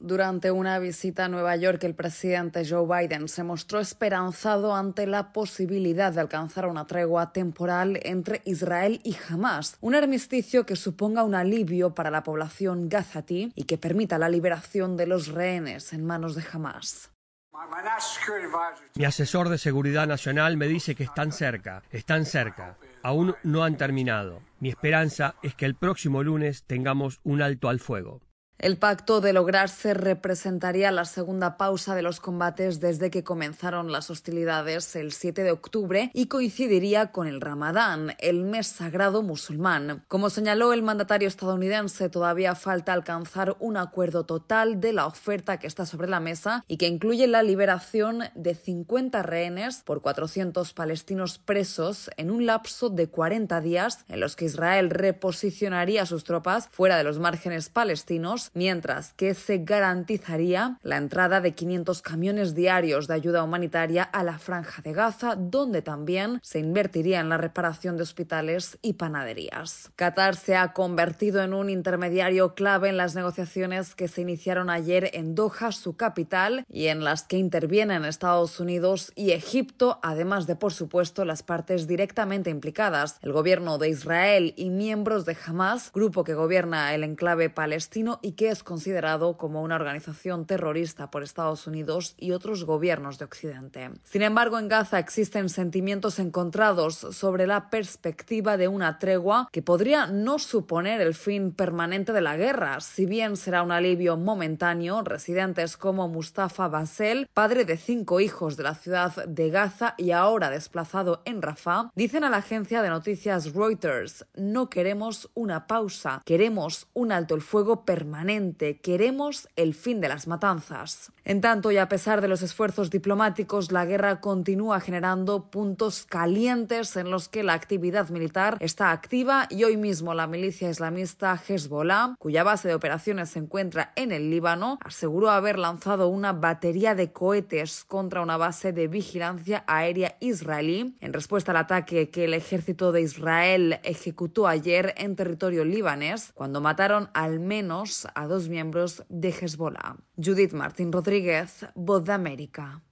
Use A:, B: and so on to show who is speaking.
A: Durante una visita a Nueva York, el presidente Joe Biden se mostró esperanzado ante la posibilidad de alcanzar una tregua temporal entre Israel y Hamas, un armisticio que suponga un alivio para la población gazatí y que permita la liberación de los rehenes en manos de Hamas.
B: Mi asesor de seguridad nacional me dice que están cerca, están cerca. Aún no han terminado. Mi esperanza es que el próximo lunes tengamos un alto al fuego.
A: El pacto de lograrse representaría la segunda pausa de los combates desde que comenzaron las hostilidades el 7 de octubre y coincidiría con el Ramadán, el mes sagrado musulmán. Como señaló el mandatario estadounidense, todavía falta alcanzar un acuerdo total de la oferta que está sobre la mesa y que incluye la liberación de 50 rehenes por 400 palestinos presos en un lapso de 40 días en los que Israel reposicionaría sus tropas fuera de los márgenes palestinos mientras que se garantizaría la entrada de 500 camiones diarios de ayuda humanitaria a la franja de Gaza, donde también se invertiría en la reparación de hospitales y panaderías. Qatar se ha convertido en un intermediario clave en las negociaciones que se iniciaron ayer en Doha, su capital, y en las que intervienen Estados Unidos y Egipto, además de, por supuesto, las partes directamente implicadas, el gobierno de Israel y miembros de Hamas, grupo que gobierna el enclave palestino y que es considerado como una organización terrorista por Estados Unidos y otros gobiernos de Occidente. Sin embargo, en Gaza existen sentimientos encontrados sobre la perspectiva de una tregua que podría no suponer el fin permanente de la guerra, si bien será un alivio momentáneo. Residentes como Mustafa Basel, padre de cinco hijos de la ciudad de Gaza y ahora desplazado en Rafah, dicen a la agencia de noticias Reuters, no queremos una pausa, queremos un alto el fuego Queremos el fin de las matanzas. En tanto, y a pesar de los esfuerzos diplomáticos, la guerra continúa generando puntos calientes en los que la actividad militar está activa y hoy mismo la milicia islamista Hezbollah, cuya base de operaciones se encuentra en el Líbano, aseguró haber lanzado una batería de cohetes contra una base de vigilancia aérea israelí en respuesta al ataque que el ejército de Israel ejecutó ayer en territorio libanés, cuando mataron al menos a dos miembros de Hezbollah. Judith Martín Rodríguez, Voz de América.